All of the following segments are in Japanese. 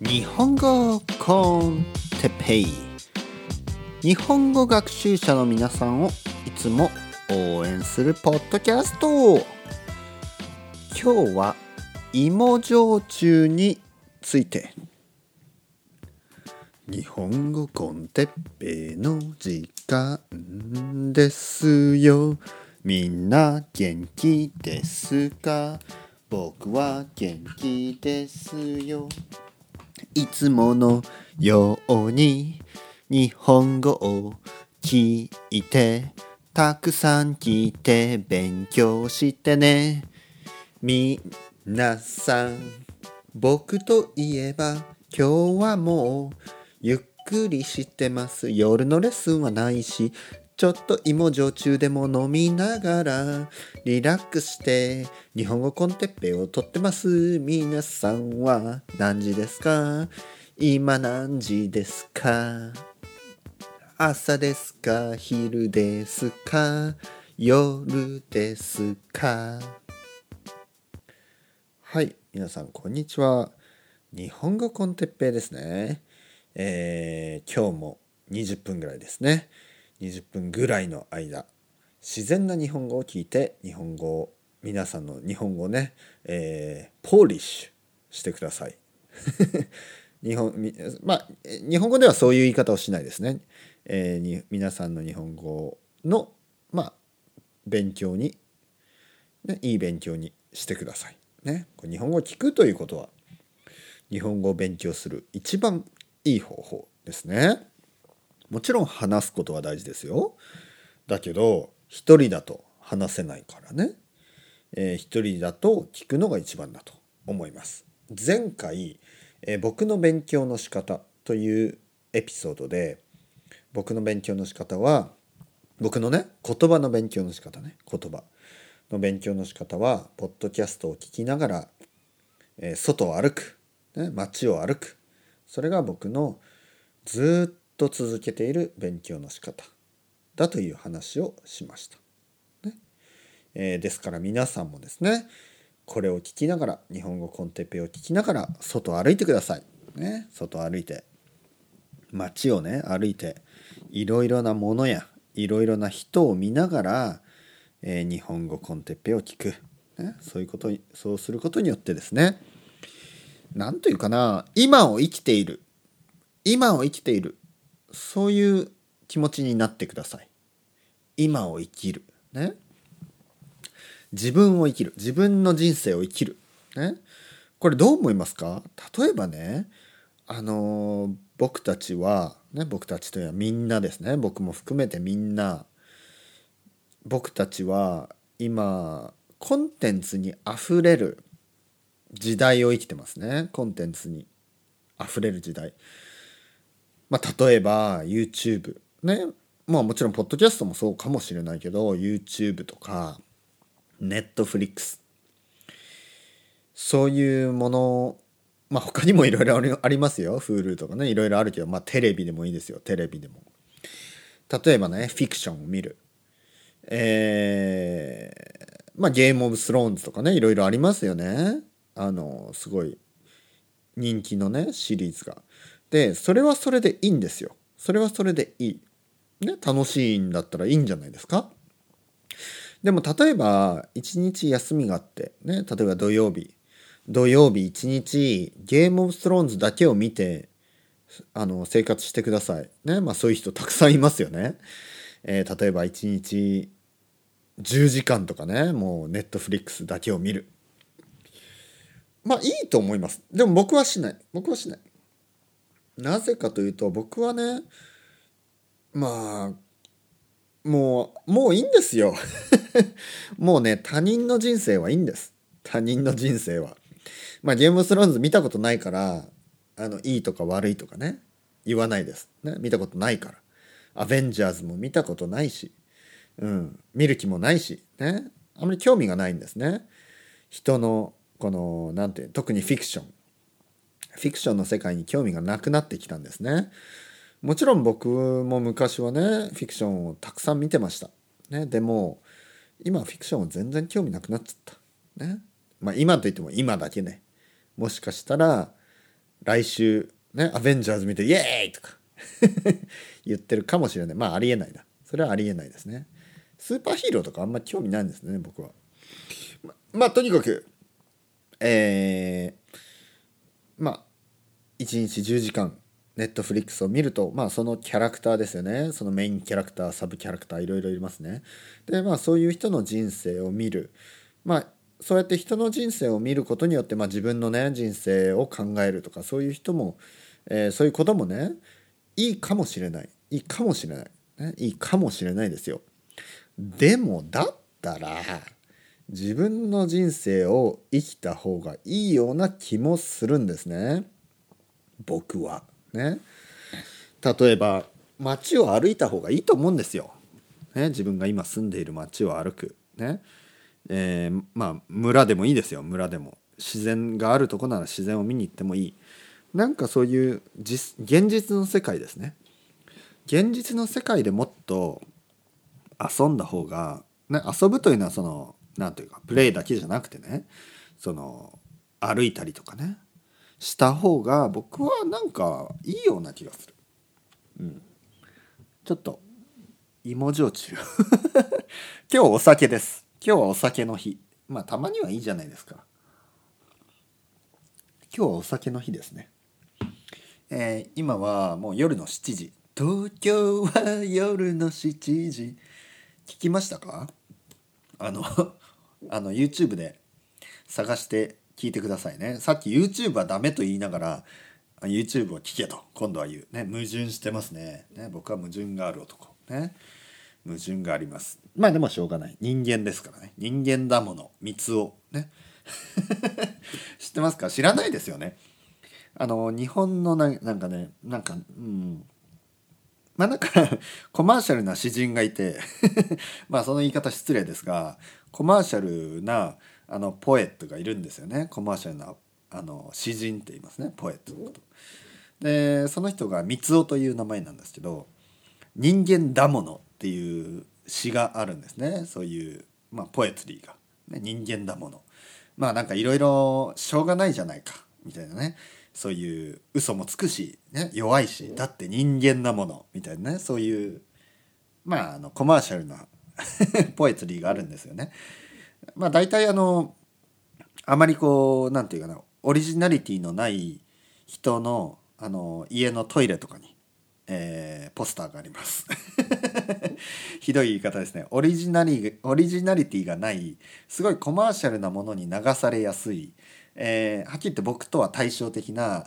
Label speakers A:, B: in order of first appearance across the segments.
A: 日本語コンテペイ。日本語学習者の皆さんをいつも応援するポッドキャスト。今日は芋焼酎について。日本語コンテッペの時間ですよ。みんな元気ですか？僕は元気ですよ。いつものように日本語を聞いてたくさん聞いて勉強してね。みなさん僕といえば今日はもうゆっくりしてます。夜のレッスンはないしちょっと芋焼酎でも飲みながらリラックスして日本語コンテッペをとってます。皆さんは何時ですか？今何時ですか？朝ですか？昼ですか？夜ですか？はい皆さんこんにちは。日本語コンテッペですね。えー、今日も20分ぐらいですね。20分ぐらいの間。自然な日本語を聞いて日本語を。皆さんの日本語をね、えー、ポーリッシュしてください。日本まあ日本語ではそういう言い方をしないですね、えー、に皆さんの日本語のまあ勉強に、ね、いい勉強にしてください。ね、日本語を聞くということは日本語を勉強する一番いい方法ですね。もちろん話すことは大事ですよ。だけど一人だと話せないからね。えー、一人だと聞くのが一番だと思います。前回、えー、僕の勉強の仕方というエピソードで僕の勉強の仕方は僕のね言葉の勉強の仕方ね言葉の勉強の仕方はポッドキャストを聞きながら、えー、外を歩く、ね、街を歩くそれが僕のずっと続けている勉強の仕方だという話をしました。ね。えー、ですから皆さんもですねこれを聞きながら日本語コンテッペを聞きながら外を歩いてください。ね、外歩いて街をね歩いていろいろなものやいろいろな人を見ながら、えー、日本語コンテッペを聞く、ね、そういうことそうすることによってですね何というかな今を生きている。今を生きている。そういう気持ちになってください。今を生きる。ね。自分を生きる。自分の人生を生きる。ね。これどう思いますか？例えばねあの僕たちは、ね、僕たちというのはみんなですね。僕も含めてみんな。僕たちは今コンテンツにあふれる時代を生きてますね。コンテンツにあふれる時代。まあ例えば YouTube ね。まあもちろんポッドキャストもそうかもしれないけど YouTube とか Netflix そういうものまあ他にもいろいろありますよ。Hulu とかね。いろいろあるけどまあテレビでもいいですよ。テレビでも。例えばねフィクションを見る。えー、まあゲームオブスローンズとかねいろいろありますよね。あのすごい人気のねシリーズが。でそれはそれでいいんですよ。それはそれでいい、ね、楽しいんだったらいいんじゃないですか？でも例えば一日休みがあってね例えば土曜日。土曜日一日ゲームオブストローンズだけを見てあの生活してください。ねまあそういう人たくさんいますよね、えー、例えば一日10時間とかねもうネットフリックスだけを見る。まあいいと思います。でも僕はしない。僕はしない。なぜかというと僕はねまあもうもういいんですよ。もうね他人の人生はいいんです。他人の人生は。まあゲームスローンズ見たことないからあのいいとか悪いとかね言わないです、ね、見たことないから。アベンジャーズも見たことないし、うん、見る気もないしねあまり興味がないんですね。人のこの何て言う特にフィクション。フィクションの世界に興味がなくなってきたんですね。もちろん僕も昔はねフィクションをたくさん見てました。ね、でも今フィクションは全然興味なくなっちゃった。ね。まあ今といっても今だけね。もしかしたら来週ねアベンジャーズ見てイエーイとか 言ってるかもしれないまあありえないなそれはありえないですねスーパーヒーローとかあんま興味ないんですね僕はままあとにかくえー、まあ1日10時間ネットフリックスを見るとまあそのキャラクターですよね。そのメインキャラクターサブキャラクターいろいろいますね。でまあそういう人の人生を見る。まあそうやって人の人生を見ることによって、まあ、自分のね人生を考えるとかそういう人も、えー、そういうこともねいいかもしれない。いいかもしれない、ね、いいかもしれないですよ。でもだったら自分の人生を生きた方がいいような気もするんですね僕は。ね。例えば街を歩いた方がいいと思うんですよ。ね、自分が今住んでいる街を歩く。ね。えー、まあ村でもいいですよ村でも自然があるとこなら自然を見に行ってもいいなんかそういう実現実の世界ですね現実の世界でもっと遊んだ方が、ね、遊ぶというのはその何というかプレイだけじゃなくてねその歩いたりとかねした方が僕はなんかいいような気がする。うん、ちょっと芋焼酎。今日お酒です。今日はお酒の日。まあたまにはいいじゃないですか。今日はお酒の日ですね。えー、今はもう夜の7時。東京は夜の7時。聞きましたか？あのあの YouTube で探して聞いてくださいね。さっき YouTube はダメと言いながら YouTube を聞けと。今度は言う。ね矛盾してますね。ね僕は矛盾がある男。ね矛盾があります。まあでもしょうがない。人間ですからね。人間だもの。三つを。ね。知ってますか？知らないですよね。あの日本のななんかねなんかうん。まあなんかコマーシャルな詩人がいて。まあその言い方失礼ですがコマーシャルなあのポエットがいるんですよね。コマーシャルなあの詩人って言いますね。ポエットのこと。でその人が三尾という名前なんですけど「人間だもの」っていう詩があるんですね。そういう、まあ、ポエトリーが、ね、人間だもの。まあなんかいろいろしょうがないじゃないか。みたいなね。そういう嘘もつくし、ね、弱いしだって人間なもの。みたいなね。そういうまああのコマーシャルな ポエトリーがあるんですよね。まあ大体あのあまりこうなんていうかなオリジナリティのない人のあの家のトイレとかにえー、ポスターがあります ひどい言い方ですねオリジナリオリジナリティがないすごいコマーシャルなものに流されやすい、えー、はっきり言って僕とは対照的な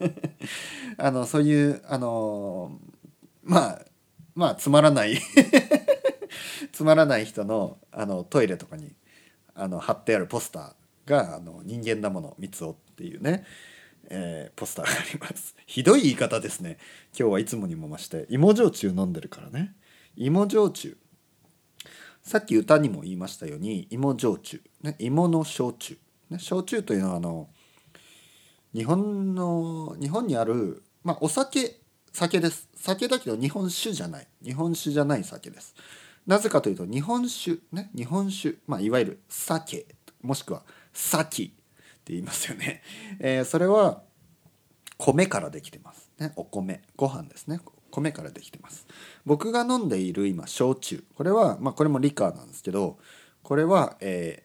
A: あのそういうあのまあまあつまらないつまらない人のあのトイレとかにあの貼ってあるポスターが「あの人間だもの三つお」っていうねえー、ポスターがあります。ひどい言い方ですね。今日はいつもにも増して。芋焼酎飲んでるからね。芋焼酎。さっき歌にも言いましたように芋焼酎、ね、芋の焼酎、ね、焼酎というのはあの日本の日本にある、まあ、お酒酒です。酒だけど日本酒じゃない。日本酒じゃない酒です。なぜかというと日本酒ね日本酒、まあ、いわゆる酒もしくはサキって言いますよね、えー、それは米からできてますね。お米ご飯ですね。米からできてます。僕が飲んでいる今焼酎。これはまあこれもリカーなんですけどこれは、え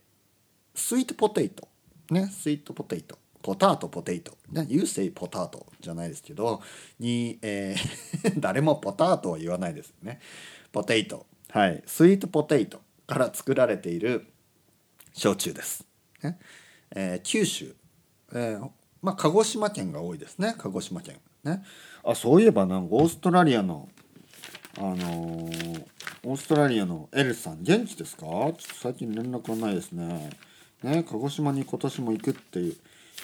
A: ー、スイートポテイトね。スイートポテイトポタートポテイト。ね。You say ポタートじゃないですけどに、えー 誰もポタートは言わないですよね。ポテイト。はい。スイートポテイトから作られている焼酎です、ね。えー、九州、えー、まあ鹿児島県が多いですね。鹿児島県。ね。あそういえばなんかオーストラリアのあのー、オーストラリアのエルさん元気ですか？ちょっと最近連絡がないですね。ね鹿児島に今年も行くって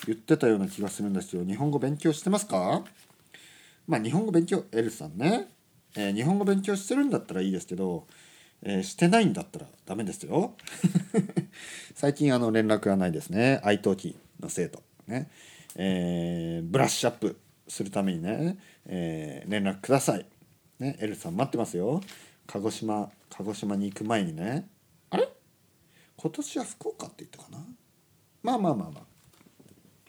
A: 言ってたような気がするんですよ日本語勉強してますか？まあ日本語勉強エルさんね、えー、日本語勉強してるんだったらいいですけどえー、してないんだったらダメですよ。最近あの連絡がないですね。愛登記の生徒。ね、えー、ブラッシュアップするためにね、え、連絡ください。ね。エルさん待ってますよ。鹿児島鹿児島に行く前にね。あれ？今年は福岡って言ったかな？まあまあまあまあ。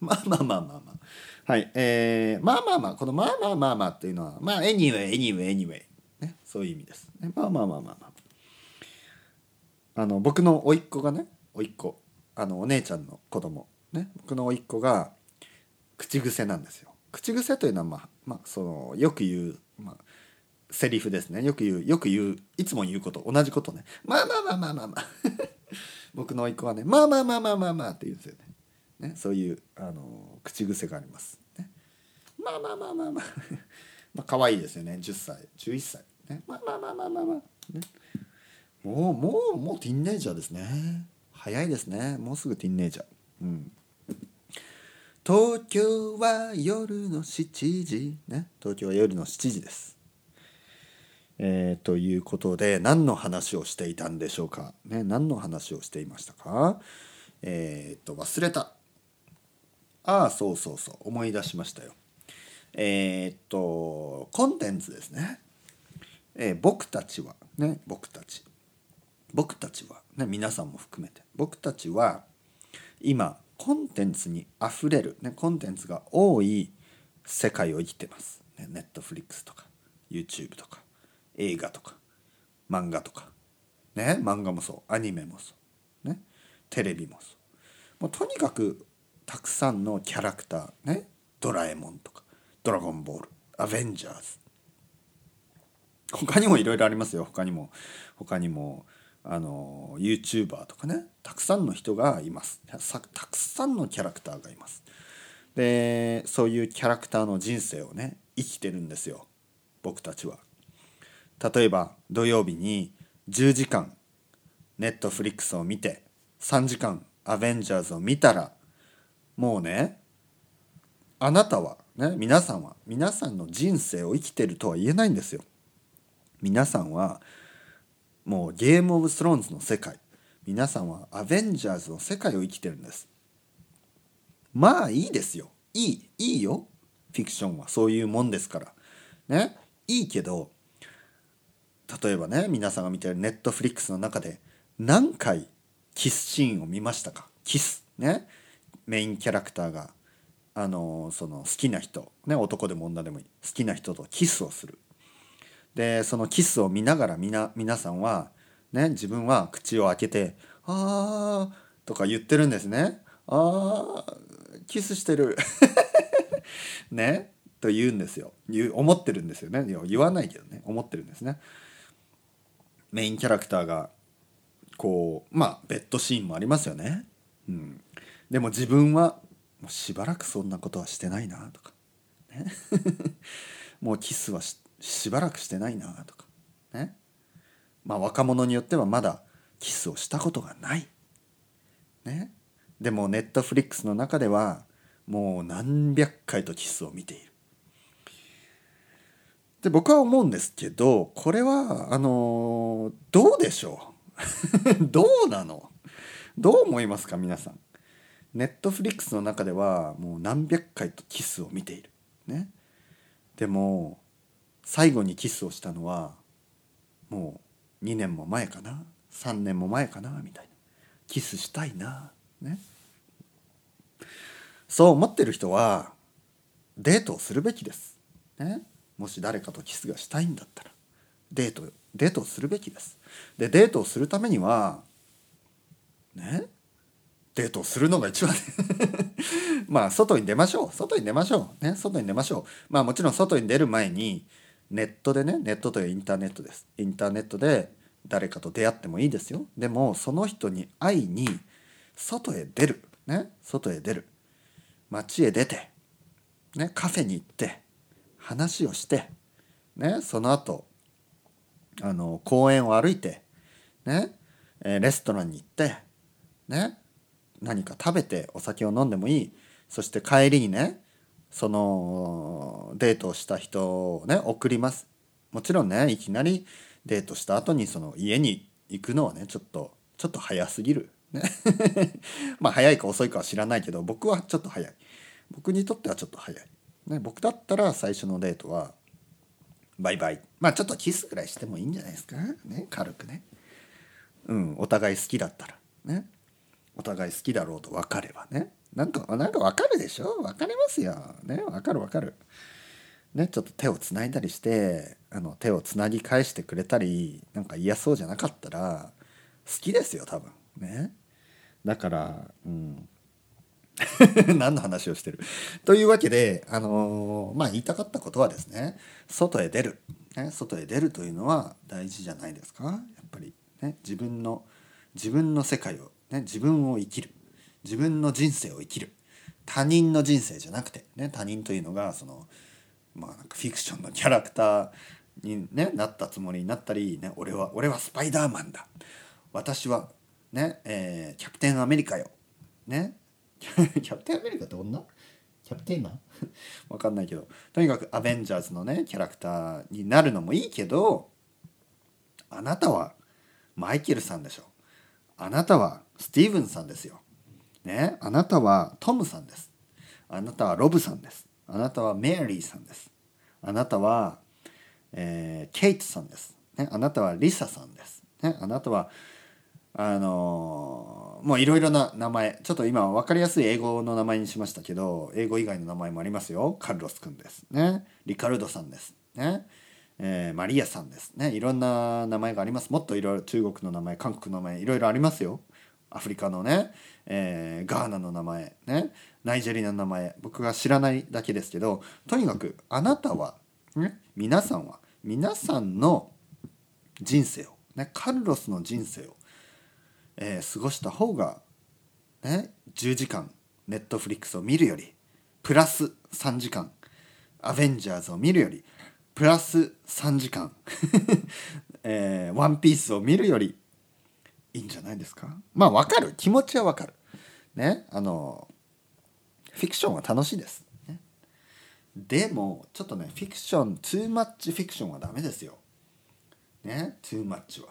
A: まあまあまあまあまあはいえー、まあまあまあこのまあまあまあまあっていうのはまあ anyway anyway anyway ねそういう意味です、ね、まあまあまあまあまあ。あの僕の甥っ子がね甥っ子あのお姉ちゃんの子供ね僕の甥っ子が口癖なんですよ。口癖というのはまあまあそのよく言う、まあ、セリフですね。よく言うよく言ういつも言うこと同じことね。まあまあまあまあまあまあ。僕の甥っ子はねまあまあまあまあまあまあって言うんですよね。ねそういうあの口癖があります、ね、まあまあまあまあまあ。まあ可愛いですよね。10歳11歳ねまあまあまあまあまあまあ、ね、もうもうもうティンネイジャーですね。早いですね。もうすぐティンネイジャー。うん。東京は夜の7時。ね。東京は夜の7時です。えー、ということで何の話をしていたんでしょうか。ね。何の話をしていましたか。えっ、と忘れた。ああそうそうそう。思い出しましたよ。えっ、とコンテンツですね、えー、僕たちはね僕たち。僕たちは、ね、皆さんも含めて。僕たちは今コンテンツにあふれる、ね、コンテンツが多い世界を生きてます。ね、ネットフリックスとか YouTube とか映画とか漫画とか。ね漫画もそう。アニメもそう。ねテレビもそう。もうとにかくたくさんのキャラクターね。ドラえもんとか。ドラゴンボール。アベンジャーズ。他にもいろいろありますよ。他にも。他にもあの YouTuber とかね。たくさんの人がいます。たくさんのキャラクターがいます。でそういうキャラクターの人生をね生きてるんですよ。僕たちは。例えば土曜日に10時間ネットフリックスを見て3時間アベンジャーズを見たらもうねあなたはね皆さんは皆さんの人生を生きてるとは言えないんですよ。皆さんはもうゲームオブスローンズの世界皆さんはアベンジャーズの世界を生きてるんです。まあいいですよ。いいいいよ。フィクションはそういうもんですから。ね。いいけど例えばね皆さんが見てるネットフリックスの中で何回キスシーンを見ましたか？キス。ね。メインキャラクターがあのその好きな人、ね、男でも女でもいい好きな人とキスをするでそのキスを見ながらみな皆さんは、ね、自分は口を開けて「あー」とか言ってるんですね。あーキスしてる ねと言うんですよ言う思ってるんですよね言わないけどね思ってるんですね。メインキャラクターがこうまあベッドシーンもありますよね。でも自分はもうしばらくそんなことはしてないなとか、ね、もうキスはししばらくしてないなとか。ね。まあ若者によってはまだキスをしたことがない。ね。でもネットフリックスの中ではもう何百回とキスを見ている。で僕は思うんですけどこれはあのどうでしょう？どうなの？どう思いますか皆さん？ネットフリックスの中ではもう何百回とキスを見ている。ね。でも最後にキスをしたのはもう2年も前かな。3年も前かなみたいな。キスしたいな。ね。そう思ってる人はデートをするべきです、ね、もし誰かとキスがしたいんだったら。デートデートをするべきです。でデートをするためにはね。デートするのが一番 まあ外に出ましょう。外に出ましょう。ね。外に出ましょう。まあもちろん外に出る前にネットでねネットというインターネットです。インターネットで誰かと出会ってもいいですよ。でもその人に会いに外へ出る。ね。外へ出る。街へ出てね。カフェに行って話をしてね。その後あの公園を歩いてね。レストランに行ってね。何か食べてお酒を飲んでもいい。そして帰りにねそのデートをした人をね送ります。もちろんねいきなりデートした後にその家に行くのはねちょっとちょっと早すぎる。ね。まあ早いか遅いかは知らないけど僕はちょっと早い。僕にとってはちょっと早い、ね、僕だったら最初のデートはバイバイ。まあちょっとキスぐらいしてもいいんじゃないですか。ね軽くね。うんお互い好きだったら。ね。お互い好きだろうと分かればね。なんかなんか分かるでしょ？分かりますよ。ね分かる分かる。ねちょっと手をつないだりしてあの手をつなぎ返してくれたりなんか嫌そうじゃなかったら好きですよ多分。ね。だからうん。何の話をしてる？というわけで、あのー、まあ言いたかったことはですね外へ出る、ね、外へ出るというのは大事じゃないですか？やっぱり、ね、自分の自分の世界を、ね、自分を生きる。自分の人生を生きる。他人の人生じゃなくて、ね、他人というのがその、まあ、フィクションのキャラクターに、ね、なったつもりになったり、ね、俺は俺はスパイダーマンだ。私は、ねえー、キャプテンアメリカよ、ね、キャプテンアメリカって女？キャプテンマン？わかんないけど。とにかくアベンジャーズのねキャラクターになるのもいいけどあなたはマイケルさんでしょ。あなたはスティーブンさんですよ。ね、あなたはトムさんです。あなたはロブさんです。あなたはメアリーさんです。あなたは、えー、ケイトさんです。ね、あなたはリサさんです。ね、あなたはあのー、もういろいろな名前。ちょっと今分かりやすい英語の名前にしましたけど英語以外の名前もありますよ。カルロス君です。ね？リカルドさんです。ね？えー、マリアさんです。ね？いろんな名前があります。もっといろいろ中国の名前韓国の名前いろいろありますよ。アフリカのね、えー、ガーナの名前ねナイジェリアの名前僕が知らないだけですけどとにかくあなたは、皆さんは皆さんの人生を、ね、カルロスの人生を、えー、過ごした方が、ね、10時間ネットフリックスを見るよりプラス3時間アベンジャーズを見るよりプラス3時間 えー、ワンピースを見るよりいいんじゃないですか？まあわかる。気持ちはわかる。ね？あのフィクションは楽しいです、ね、でもちょっとねフィクショントゥーマッチフィクションはダメですよ。ね？トゥーマッチは。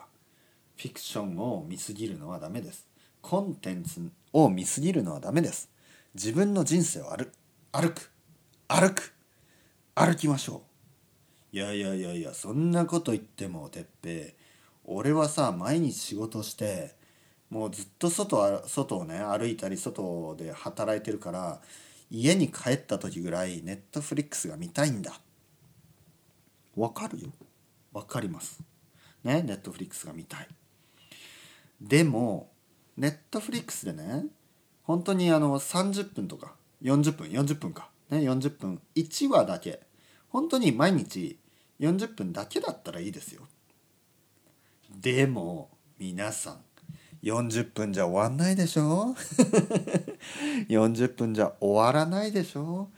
A: フィクションを見すぎるのはダメです。コンテンツを見すぎるのはダメです。自分の人生を歩歩く歩く歩きましょう。いやいやいやいやそんなこと言ってもてっぺ俺はさ毎日仕事してもうずっと外外をね歩いたり外で働いてるから家に帰った時ぐらいネットフリックスが見たいんだ。わかるよ。わかります。ねネットフリックスが見たい。でもネットフリックスでね本当にあの30分とか40分40分か。ね40分1話だけ。本当に毎日40分だけだったらいいですよでも皆さん40分じゃ終わんないでしょ？40分じゃ終わらないでしょ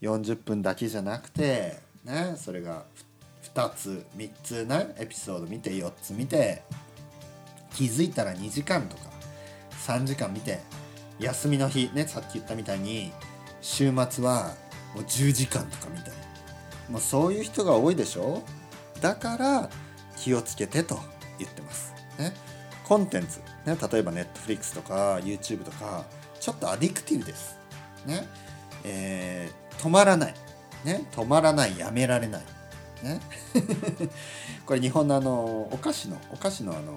A: ？40分だけじゃなくてねそれが2つ3つねエピソード見て4つ見て気づいたら2時間とか3時間見て休みの日ねさっき言ったみたいに週末はもう10時間とか見たり。もうそういう人が多いでしょ？だから気をつけてと。言ってます。ね、コンテンツ、ね、例えば Netflix とか YouTube とかちょっとアディクティブです。ね。えー、止まらない、ね、止まらない。やめられない。ね、これ日本のあのお菓子のお菓子のあの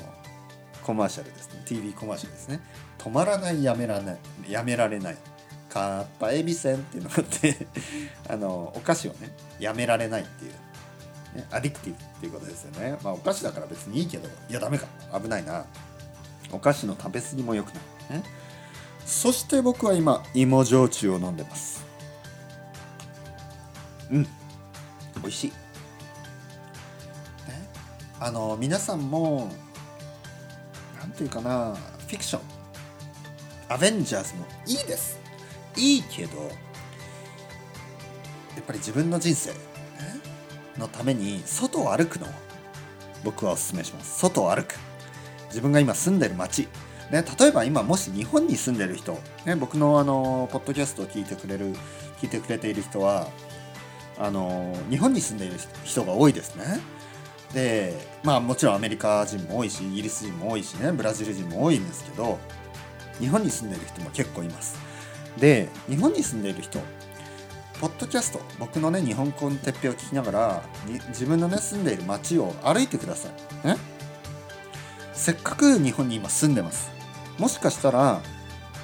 A: コマーシャルですね。TV コマーシャルですね。止まらない。やめられない。やめられない。かっぱえびせんっていうのがあってあのお菓子をねやめられないっていう、アディクティブっていうことですよね。まあお菓子だから別にいいけどいやダメか。危ないな。お菓子の食べ過ぎも良くない、ね、そして僕は今芋焼酎を飲んでます。うん。美味しい、ね、あの皆さんもなんていうかなフィクション。アベンジャーズもいいです。いいけどやっぱり自分の人生。ね。のために外を歩くのを僕はお勧めします外を歩く自分が今住んでる街ね、例えば今もし日本に住んでる人、ね、僕のあのポッドキャストを聞いてくれる聞いてくれている人はあの日本に住んでいる人が多いですね。でまあもちろんアメリカ人も多いしイギリス人も多いしねブラジル人も多いんですけど日本に住んでいる人も結構います。で日本に住んでいる人ポッドキャスト僕のね日本語のてっぺを聞きながら自分のね住んでいる街を歩いてください。ねせっかく日本に今住んでます。もしかしたら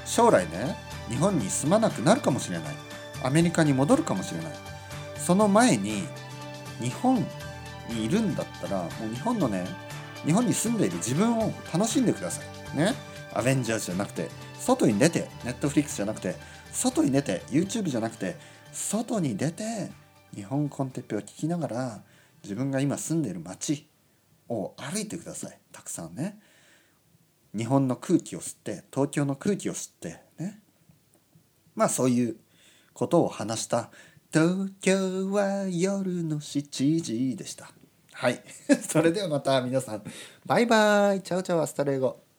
A: 将来ね日本に住まなくなるかもしれない。アメリカに戻るかもしれない。その前に日本にいるんだったらもう日本のね日本に住んでいる自分を楽しんでください。ね？アベンジャーズじゃなくて外に出てネットフリックスじゃなくて外に出て YouTube じゃなくて外に出て日本コンテッペを聞きながら自分が今住んでいる街を歩いてください。たくさんね。日本の空気を吸って東京の空気を吸ってね。まあそういうことを話した。東京は夜の7時でした。はい。それではまた皆さん。バイバイ。 Ciao ciao hasta luego。